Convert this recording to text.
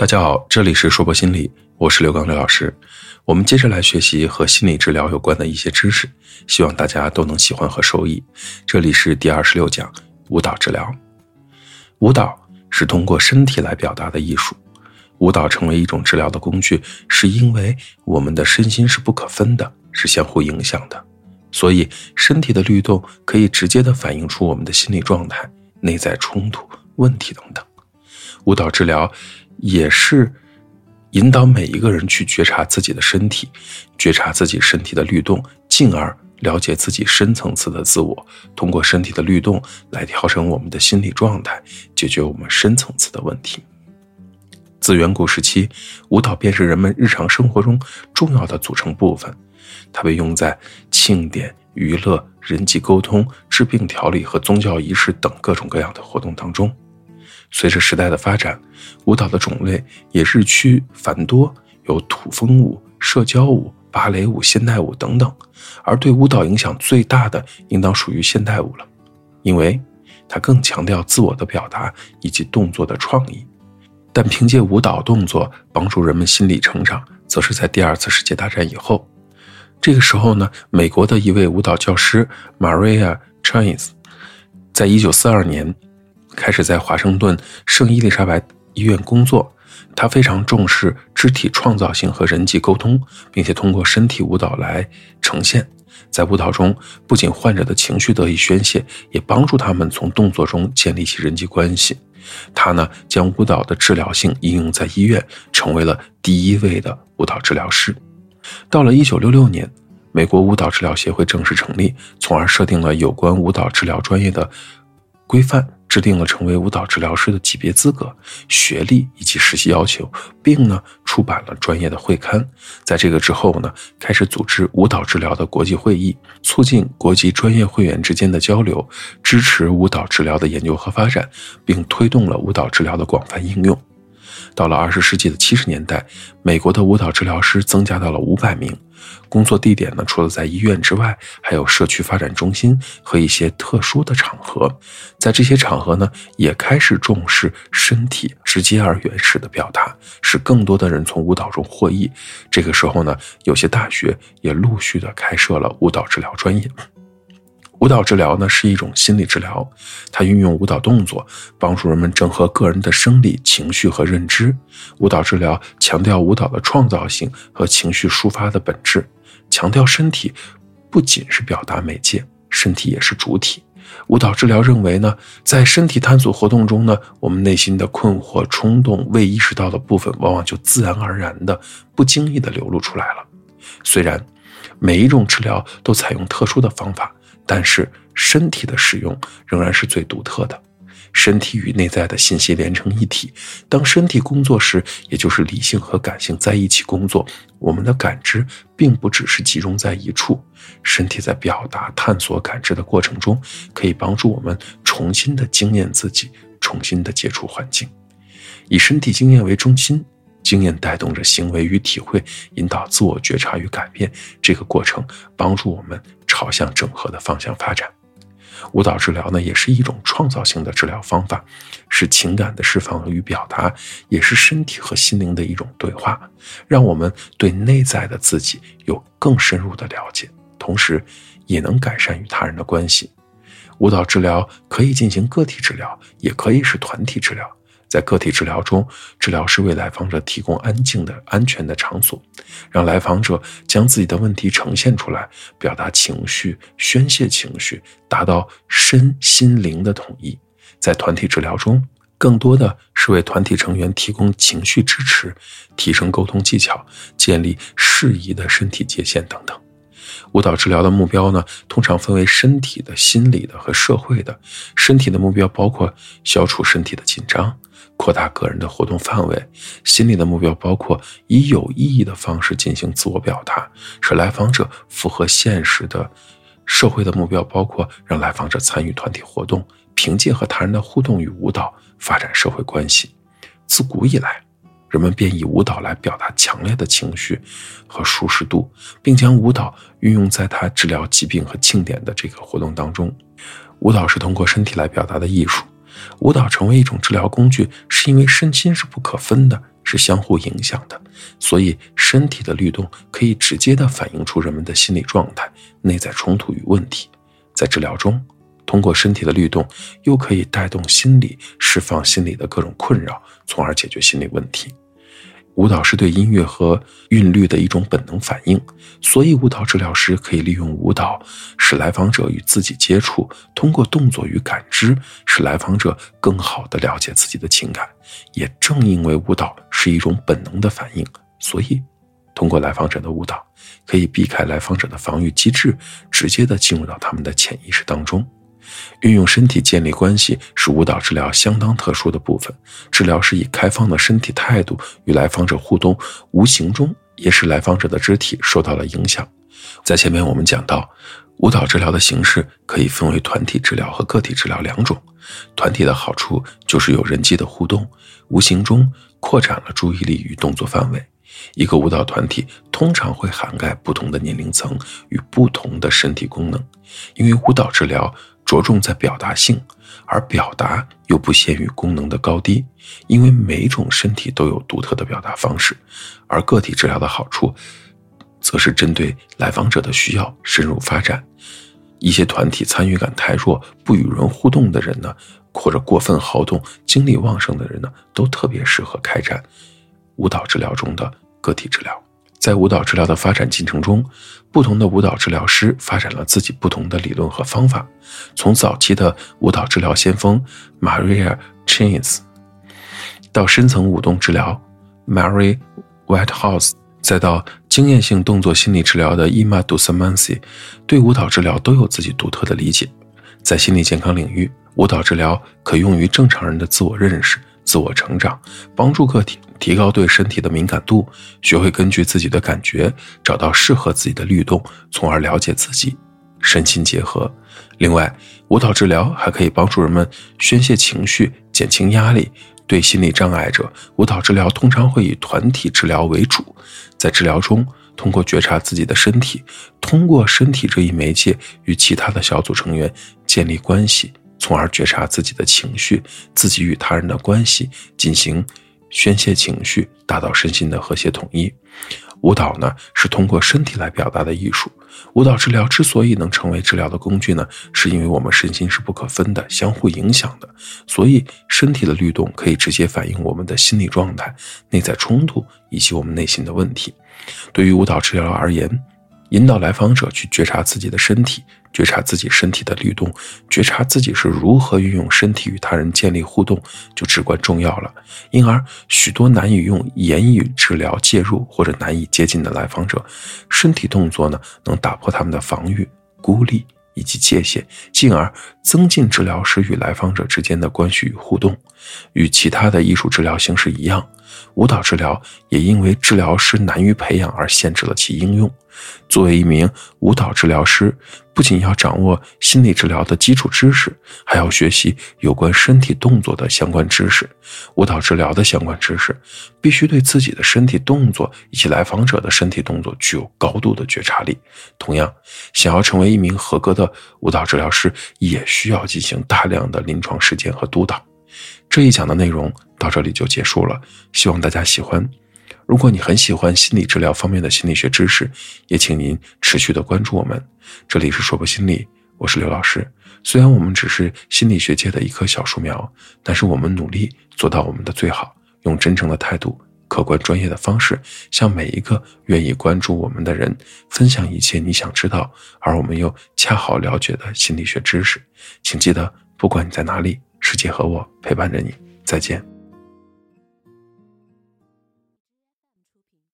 大家好，这里是说博心理，我是刘刚刘老师。我们接着来学习和心理治疗有关的一些知识，希望大家都能喜欢和受益。这里是第二十六讲舞蹈治疗。舞蹈是通过身体来表达的艺术。舞蹈成为一种治疗的工具，是因为我们的身心是不可分的，是相互影响的。所以，身体的律动可以直接的反映出我们的心理状态、内在冲突、问题等等。舞蹈治疗。也是引导每一个人去觉察自己的身体，觉察自己身体的律动，进而了解自己深层次的自我。通过身体的律动来调整我们的心理状态，解决我们深层次的问题。自远古时期，舞蹈便是人们日常生活中重要的组成部分，它被用在庆典、娱乐、人际沟通、治病调理和宗教仪式等各种各样的活动当中。随着时代的发展，舞蹈的种类也日趋繁多，有土风舞、社交舞、芭蕾舞、现代舞等等。而对舞蹈影响最大的，应当属于现代舞了，因为它更强调自我的表达以及动作的创意。但凭借舞蹈动作帮助人们心理成长，则是在第二次世界大战以后。这个时候呢，美国的一位舞蹈教师 Maria Chines，在一九四二年。开始在华盛顿圣伊丽莎白医院工作，他非常重视肢体创造性和人际沟通，并且通过身体舞蹈来呈现。在舞蹈中，不仅患者的情绪得以宣泄，也帮助他们从动作中建立起人际关系。他呢，将舞蹈的治疗性应用在医院，成为了第一位的舞蹈治疗师。到了1966年，美国舞蹈治疗协会正式成立，从而设定了有关舞蹈治疗专业的规范。制定了成为舞蹈治疗师的级别资格、学历以及实习要求，并呢出版了专业的会刊。在这个之后呢，开始组织舞蹈治疗的国际会议，促进国际专业会员之间的交流，支持舞蹈治疗的研究和发展，并推动了舞蹈治疗的广泛应用。到了二十世纪的七十年代，美国的舞蹈治疗师增加到了五百名。工作地点呢，除了在医院之外，还有社区发展中心和一些特殊的场合。在这些场合呢，也开始重视身体直接而原始的表达，使更多的人从舞蹈中获益。这个时候呢，有些大学也陆续的开设了舞蹈治疗专业。舞蹈治疗呢是一种心理治疗，它运用舞蹈动作帮助人们整合个人的生理、情绪和认知。舞蹈治疗强调舞蹈的创造性和情绪抒发的本质，强调身体不仅是表达媒介，身体也是主体。舞蹈治疗认为呢，在身体探索活动中呢，我们内心的困惑、冲动、未意识到的部分，往往就自然而然的、不经意的流露出来了。虽然每一种治疗都采用特殊的方法。但是身体的使用仍然是最独特的，身体与内在的信息连成一体。当身体工作时，也就是理性和感性在一起工作。我们的感知并不只是集中在一处，身体在表达、探索、感知的过程中，可以帮助我们重新的经验自己，重新的接触环境，以身体经验为中心。经验带动着行为与体会，引导自我觉察与改变。这个过程帮助我们朝向整合的方向发展。舞蹈治疗呢，也是一种创造性的治疗方法，是情感的释放与表达，也是身体和心灵的一种对话，让我们对内在的自己有更深入的了解，同时也能改善与他人的关系。舞蹈治疗可以进行个体治疗，也可以是团体治疗。在个体治疗中，治疗师为来访者提供安静的、安全的场所，让来访者将自己的问题呈现出来，表达情绪、宣泄情绪，达到身心灵的统一。在团体治疗中，更多的是为团体成员提供情绪支持，提升沟通技巧，建立适宜的身体界限等等。舞蹈治疗的目标呢，通常分为身体的、心理的和社会的。身体的目标包括消除身体的紧张。扩大个人的活动范围，心理的目标包括以有意义的方式进行自我表达，使来访者符合现实的；社会的目标包括让来访者参与团体活动，凭借和他人的互动与舞蹈发展社会关系。自古以来，人们便以舞蹈来表达强烈的情绪和舒适度，并将舞蹈运用在他治疗疾病和庆典的这个活动当中。舞蹈是通过身体来表达的艺术。舞蹈成为一种治疗工具，是因为身心是不可分的，是相互影响的，所以身体的律动可以直接的反映出人们的心理状态、内在冲突与问题。在治疗中，通过身体的律动，又可以带动心理，释放心理的各种困扰，从而解决心理问题。舞蹈是对音乐和韵律的一种本能反应，所以舞蹈治疗师可以利用舞蹈使来访者与自己接触，通过动作与感知，使来访者更好地了解自己的情感。也正因为舞蹈是一种本能的反应，所以通过来访者的舞蹈，可以避开来访者的防御机制，直接地进入到他们的潜意识当中。运用身体建立关系是舞蹈治疗相当特殊的部分。治疗是以开放的身体态度与来访者互动，无形中也使来访者的肢体受到了影响。在前面我们讲到，舞蹈治疗的形式可以分为团体治疗和个体治疗两种。团体的好处就是有人际的互动，无形中扩展了注意力与动作范围。一个舞蹈团体通常会涵盖不同的年龄层与不同的身体功能，因为舞蹈治疗。着重在表达性，而表达又不限于功能的高低，因为每种身体都有独特的表达方式。而个体治疗的好处，则是针对来访者的需要深入发展。一些团体参与感太弱、不与人互动的人呢，或者过分好动、精力旺盛的人呢，都特别适合开展舞蹈治疗中的个体治疗。在舞蹈治疗的发展进程中，不同的舞蹈治疗师发展了自己不同的理论和方法。从早期的舞蹈治疗先锋 Maria Chains，到深层舞动治疗 Mary Whitehouse，再到经验性动作心理治疗的 Emma Dusmansi，对舞蹈治疗都有自己独特的理解。在心理健康领域，舞蹈治疗可用于正常人的自我认识。自我成长，帮助个体提高对身体的敏感度，学会根据自己的感觉找到适合自己的律动，从而了解自己，身心结合。另外，舞蹈治疗还可以帮助人们宣泄情绪、减轻压力。对心理障碍者，舞蹈治疗通常会以团体治疗为主，在治疗中，通过觉察自己的身体，通过身体这一媒介与其他的小组成员建立关系。从而觉察自己的情绪，自己与他人的关系，进行宣泄情绪，达到身心的和谐统一。舞蹈呢，是通过身体来表达的艺术。舞蹈治疗之所以能成为治疗的工具呢，是因为我们身心是不可分的，相互影响的。所以，身体的律动可以直接反映我们的心理状态、内在冲突以及我们内心的问题。对于舞蹈治疗而言，引导来访者去觉察自己的身体。觉察自己身体的律动，觉察自己是如何运用身体与他人建立互动，就至关重要了。因而，许多难以用言语治疗介入或者难以接近的来访者，身体动作呢，能打破他们的防御、孤立以及界限，进而增进治疗师与来访者之间的关系与互动。与其他的艺术治疗形式一样，舞蹈治疗也因为治疗师难于培养而限制了其应用。作为一名舞蹈治疗师，不仅要掌握心理治疗的基础知识，还要学习有关身体动作的相关知识。舞蹈治疗的相关知识，必须对自己的身体动作以及来访者的身体动作具有高度的觉察力。同样，想要成为一名合格的舞蹈治疗师，也需要进行大量的临床实践和督导。这一讲的内容到这里就结束了，希望大家喜欢。如果你很喜欢心理治疗方面的心理学知识，也请您持续的关注我们。这里是说博心理，我是刘老师。虽然我们只是心理学界的一棵小树苗，但是我们努力做到我们的最好，用真诚的态度、客观专业的方式，向每一个愿意关注我们的人分享一切你想知道而我们又恰好了解的心理学知识。请记得，不管你在哪里，世界和我陪伴着你。再见。